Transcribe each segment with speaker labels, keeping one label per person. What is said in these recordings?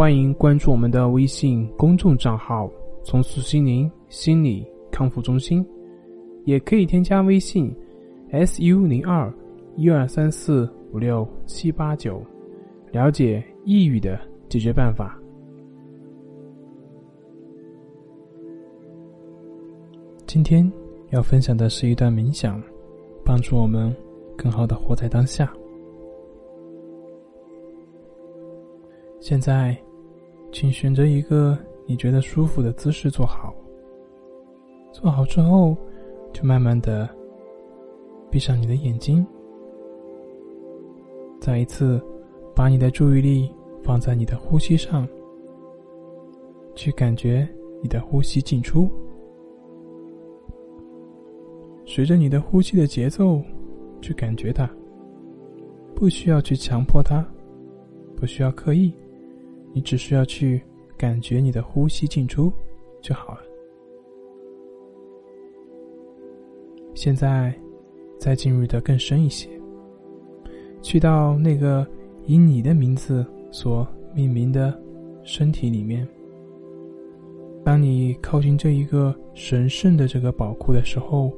Speaker 1: 欢迎关注我们的微信公众账号“重塑心灵心理康复中心”，也可以添加微信 “su 零二一二三四五六七八九”，了解抑郁的解决办法。今天要分享的是一段冥想，帮助我们更好的活在当下。现在。请选择一个你觉得舒服的姿势坐好。坐好之后，就慢慢的闭上你的眼睛，再一次把你的注意力放在你的呼吸上，去感觉你的呼吸进出，随着你的呼吸的节奏去感觉它，不需要去强迫它，不需要刻意。你只需要去感觉你的呼吸进出就好了。现在，再进入的更深一些，去到那个以你的名字所命名的身体里面。当你靠近这一个神圣的这个宝库的时候，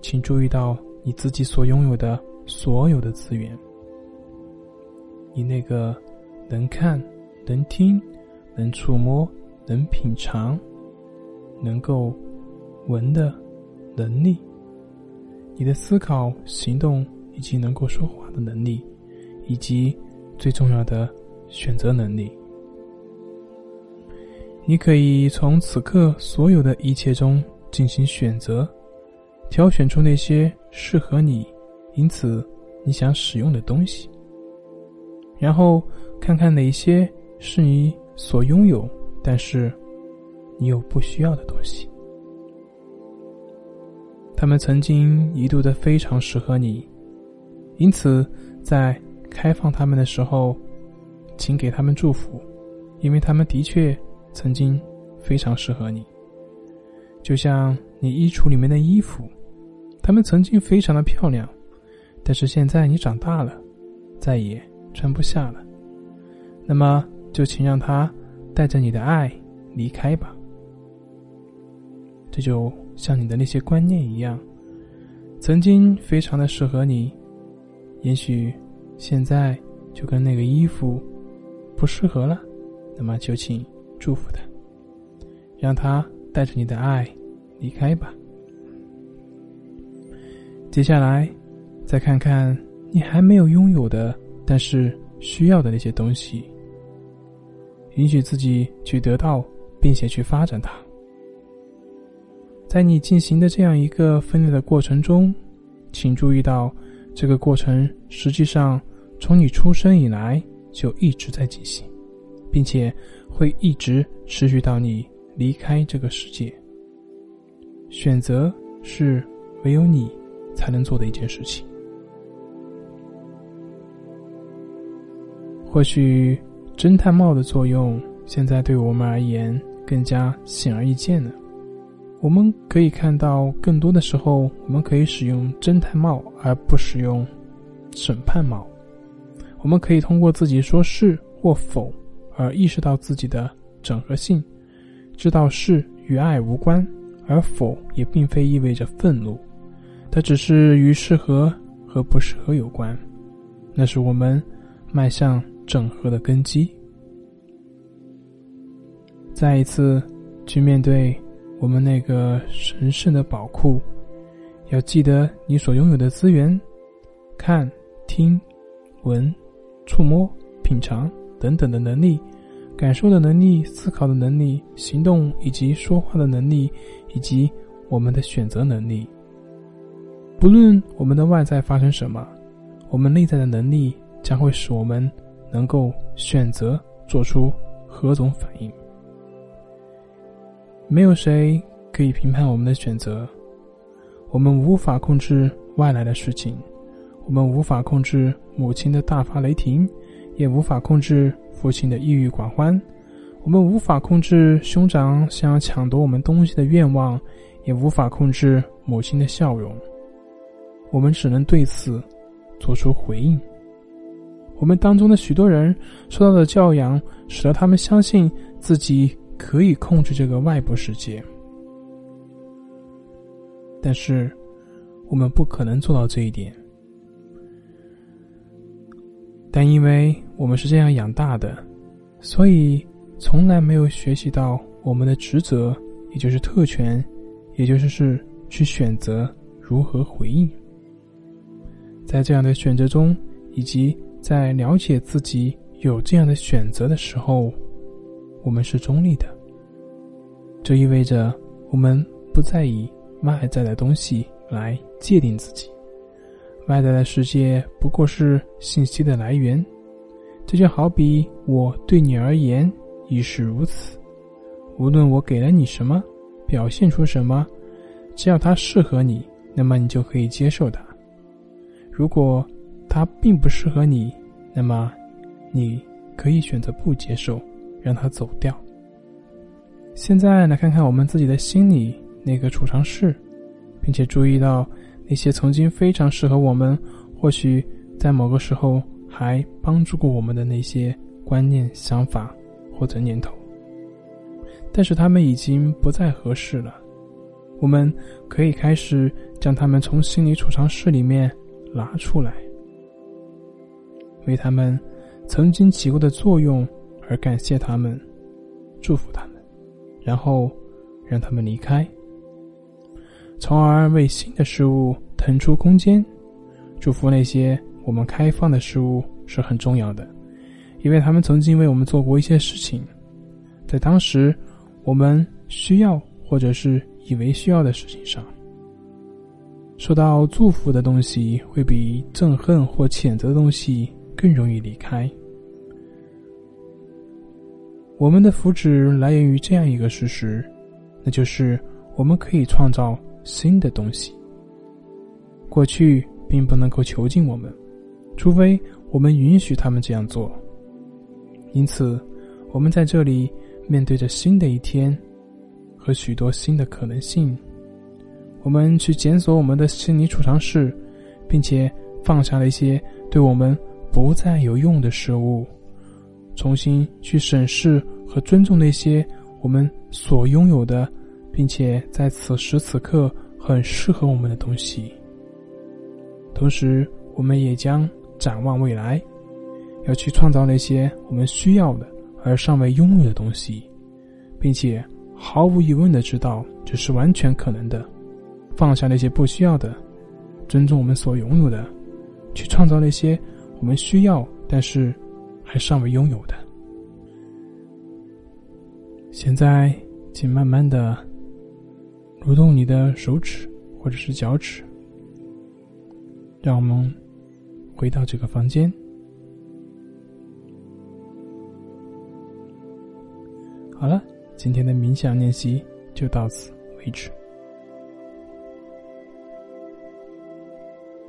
Speaker 1: 请注意到你自己所拥有的所有的资源，你那个能看。能听，能触摸，能品尝，能够闻的能力，你的思考、行动以及能够说话的能力，以及最重要的选择能力，你可以从此刻所有的一切中进行选择，挑选出那些适合你，因此你想使用的东西，然后看看哪些。是你所拥有，但是你又不需要的东西。他们曾经一度的非常适合你，因此在开放他们的时候，请给他们祝福，因为他们的确曾经非常适合你。就像你衣橱里面的衣服，他们曾经非常的漂亮，但是现在你长大了，再也穿不下了。那么。就请让他带着你的爱离开吧。这就像你的那些观念一样，曾经非常的适合你，也许现在就跟那个衣服不适合了。那么就请祝福他，让他带着你的爱离开吧。接下来，再看看你还没有拥有的，但是需要的那些东西。允许自己去得到，并且去发展它。在你进行的这样一个分裂的过程中，请注意到，这个过程实际上从你出生以来就一直在进行，并且会一直持续到你离开这个世界。选择是唯有你才能做的一件事情。或许。侦探帽的作用，现在对我们而言更加显而易见了。我们可以看到，更多的时候，我们可以使用侦探帽，而不使用审判帽。我们可以通过自己说是或否，而意识到自己的整合性，知道是与爱无关，而否也并非意味着愤怒，它只是与适合和不适合有关。那是我们迈向。整合的根基，再一次去面对我们那个神圣的宝库。要记得你所拥有的资源：看、听、闻、触摸、品尝等等的能力，感受的能力、思考的能力、行动以及说话的能力，以及我们的选择能力。不论我们的外在发生什么，我们内在的能力将会使我们。能够选择做出何种反应？没有谁可以评判我们的选择，我们无法控制外来的事情，我们无法控制母亲的大发雷霆，也无法控制父亲的抑郁寡欢，我们无法控制兄长想要抢夺我们东西的愿望，也无法控制母亲的笑容，我们只能对此做出回应。我们当中的许多人受到的教养，使得他们相信自己可以控制这个外部世界。但是，我们不可能做到这一点。但因为我们是这样养大的，所以从来没有学习到我们的职责，也就是特权，也就是是去选择如何回应。在这样的选择中，以及。在了解自己有这样的选择的时候，我们是中立的。这意味着我们不再以外在的东西来界定自己。外在的世界不过是信息的来源，这就好比我对你而言亦是如此。无论我给了你什么，表现出什么，只要它适合你，那么你就可以接受它。如果，它并不适合你，那么你可以选择不接受，让它走掉。现在来看看我们自己的心里那个储藏室，并且注意到那些曾经非常适合我们，或许在某个时候还帮助过我们的那些观念、想法或者念头，但是他们已经不再合适了。我们可以开始将他们从心理储藏室里面拿出来。为他们曾经起过的作用而感谢他们，祝福他们，然后让他们离开，从而为新的事物腾出空间。祝福那些我们开放的事物是很重要的，因为他们曾经为我们做过一些事情，在当时我们需要或者是以为需要的事情上。受到祝福的东西会比憎恨或谴责的东西。更容易离开。我们的福祉来源于这样一个事实，那就是我们可以创造新的东西。过去并不能够囚禁我们，除非我们允许他们这样做。因此，我们在这里面对着新的一天和许多新的可能性。我们去检索我们的心理储藏室，并且放下了一些对我们。不再有用的事物，重新去审视和尊重那些我们所拥有的，并且在此时此刻很适合我们的东西。同时，我们也将展望未来，要去创造那些我们需要的而尚未拥有的东西，并且毫无疑问的知道这是完全可能的。放下那些不需要的，尊重我们所拥有的，去创造那些。我们需要，但是还尚未拥有的。现在，请慢慢的蠕动你的手指或者是脚趾，让我们回到这个房间。好了，今天的冥想练习就到此为止。